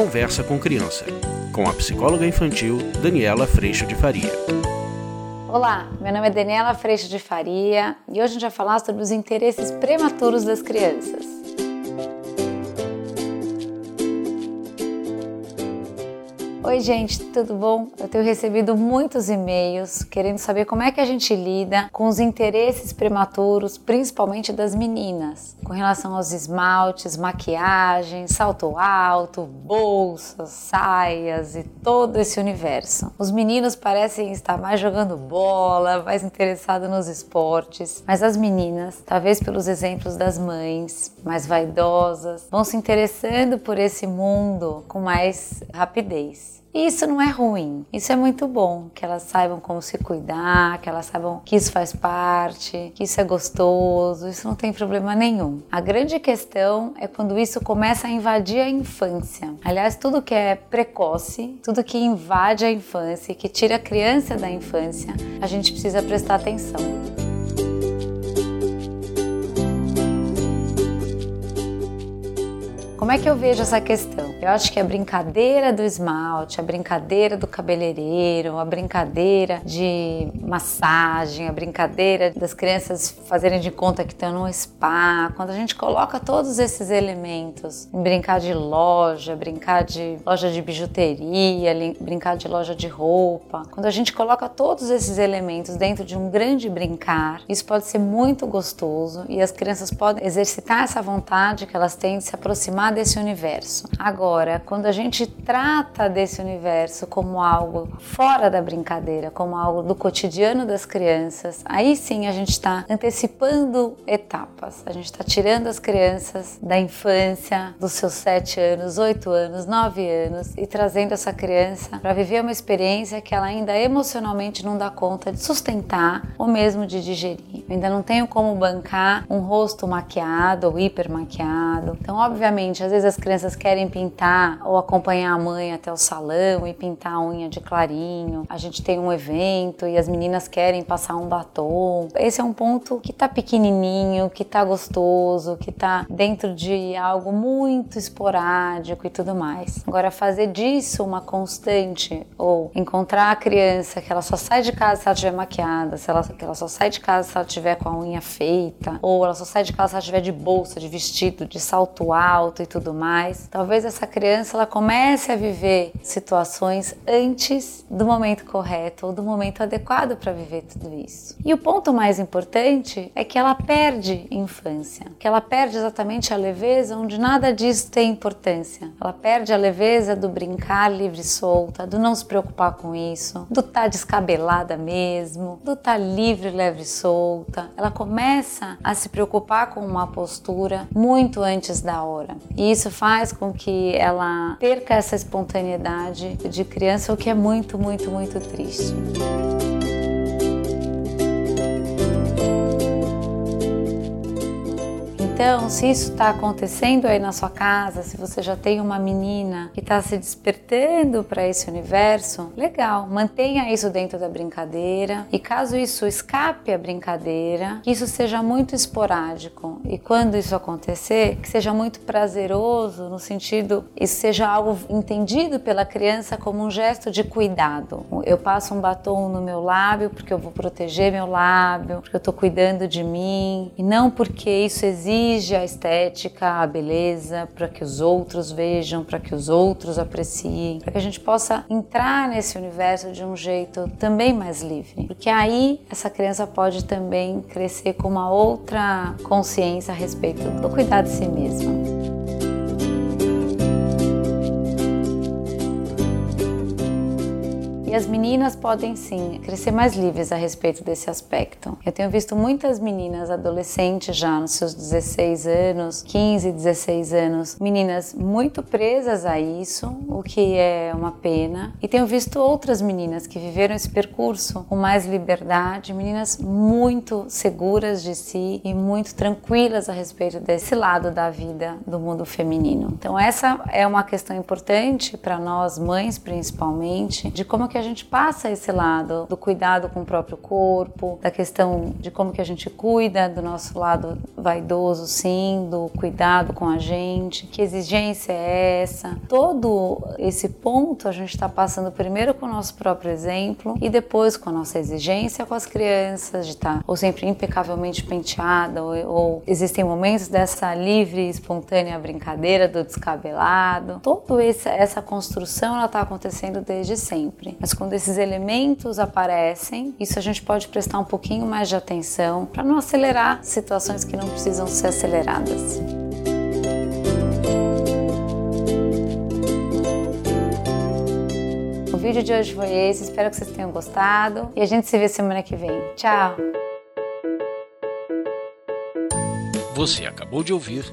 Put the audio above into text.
Conversa com Criança, com a psicóloga infantil Daniela Freixo de Faria. Olá, meu nome é Daniela Freixo de Faria e hoje a gente vai falar sobre os interesses prematuros das crianças. Oi, gente, tudo bom? Eu tenho recebido muitos e-mails querendo saber como é que a gente lida com os interesses prematuros, principalmente das meninas, com relação aos esmaltes, maquiagem, salto alto, bolsas, saias e todo esse universo. Os meninos parecem estar mais jogando bola, mais interessados nos esportes, mas as meninas, talvez pelos exemplos das mães mais vaidosas, vão se interessando por esse mundo com mais rapidez. E isso não é ruim, isso é muito bom, que elas saibam como se cuidar, que elas saibam que isso faz parte, que isso é gostoso, isso não tem problema nenhum. A grande questão é quando isso começa a invadir a infância. Aliás, tudo que é precoce, tudo que invade a infância, que tira a criança da infância, a gente precisa prestar atenção. Como é que eu vejo essa questão? Eu acho que a brincadeira do esmalte, a brincadeira do cabeleireiro, a brincadeira de massagem, a brincadeira das crianças fazerem de conta que estão no spa, quando a gente coloca todos esses elementos em brincar de loja, brincar de loja de bijuteria, brincar de loja de roupa, quando a gente coloca todos esses elementos dentro de um grande brincar, isso pode ser muito gostoso e as crianças podem exercitar essa vontade que elas têm de se aproximar desse universo. Agora, quando a gente trata desse universo como algo fora da brincadeira, como algo do cotidiano das crianças, aí sim a gente está antecipando etapas. A gente está tirando as crianças da infância, dos seus sete anos, oito anos, nove anos e trazendo essa criança para viver uma experiência que ela ainda emocionalmente não dá conta de sustentar ou mesmo de digerir. Eu ainda não tenho como bancar um rosto maquiado ou hiper maquiado. Então, obviamente, às vezes as crianças querem pintar ou acompanhar a mãe até o salão e pintar a unha de clarinho. A gente tem um evento e as meninas querem passar um batom. Esse é um ponto que tá pequenininho, que tá gostoso, que tá dentro de algo muito esporádico e tudo mais. Agora fazer disso uma constante ou encontrar a criança que ela só sai de casa se ela estiver maquiada, se ela, que ela só sai de casa se ela estiver com a unha feita, ou ela só sai de casa se ela estiver de bolsa, de vestido, de salto alto e tudo mais, talvez essa criança ela comece a viver situações antes do momento correto ou do momento adequado para viver tudo isso. E o ponto mais importante é que ela perde infância, que ela perde exatamente a leveza onde nada disso tem importância. Ela perde a leveza do brincar livre e solta, do não se preocupar com isso, do estar tá descabelada mesmo, do estar tá livre, leve e solta. Ela começa a se preocupar com uma postura muito antes da hora. E isso faz com que ela perca essa espontaneidade de criança, o que é muito, muito, muito triste. Então, se isso está acontecendo aí na sua casa, se você já tem uma menina que está se despertando para esse universo, legal, mantenha isso dentro da brincadeira. E caso isso escape a brincadeira, que isso seja muito esporádico. E quando isso acontecer, que seja muito prazeroso no sentido, isso seja algo entendido pela criança como um gesto de cuidado. Eu passo um batom no meu lábio porque eu vou proteger meu lábio, porque eu estou cuidando de mim. E não porque isso exige a estética, a beleza, para que os outros vejam, para que os outros apreciem, para que a gente possa entrar nesse universo de um jeito também mais livre. Porque aí essa criança pode também crescer com uma outra consciência a respeito do cuidar de si mesma. E as meninas podem sim crescer mais livres a respeito desse aspecto. Eu tenho visto muitas meninas adolescentes já nos seus 16 anos, 15, 16 anos, meninas muito presas a isso, o que é uma pena. E tenho visto outras meninas que viveram esse percurso com mais liberdade, meninas muito seguras de si e muito tranquilas a respeito desse lado da vida do mundo feminino. Então essa é uma questão importante para nós mães principalmente, de como que a gente passa esse lado do cuidado com o próprio corpo, da questão de como que a gente cuida do nosso lado vaidoso, sim, do cuidado com a gente, que exigência é essa. Todo esse ponto a gente está passando primeiro com o nosso próprio exemplo e depois com a nossa exigência com as crianças, de estar tá, ou sempre impecavelmente penteada, ou, ou existem momentos dessa livre, espontânea brincadeira do descabelado. Toda essa construção ela está acontecendo desde sempre. Mas quando esses elementos aparecem, isso a gente pode prestar um pouquinho mais de atenção para não acelerar situações que não precisam ser aceleradas. O vídeo de hoje foi esse, espero que vocês tenham gostado e a gente se vê semana que vem. Tchau! Você acabou de ouvir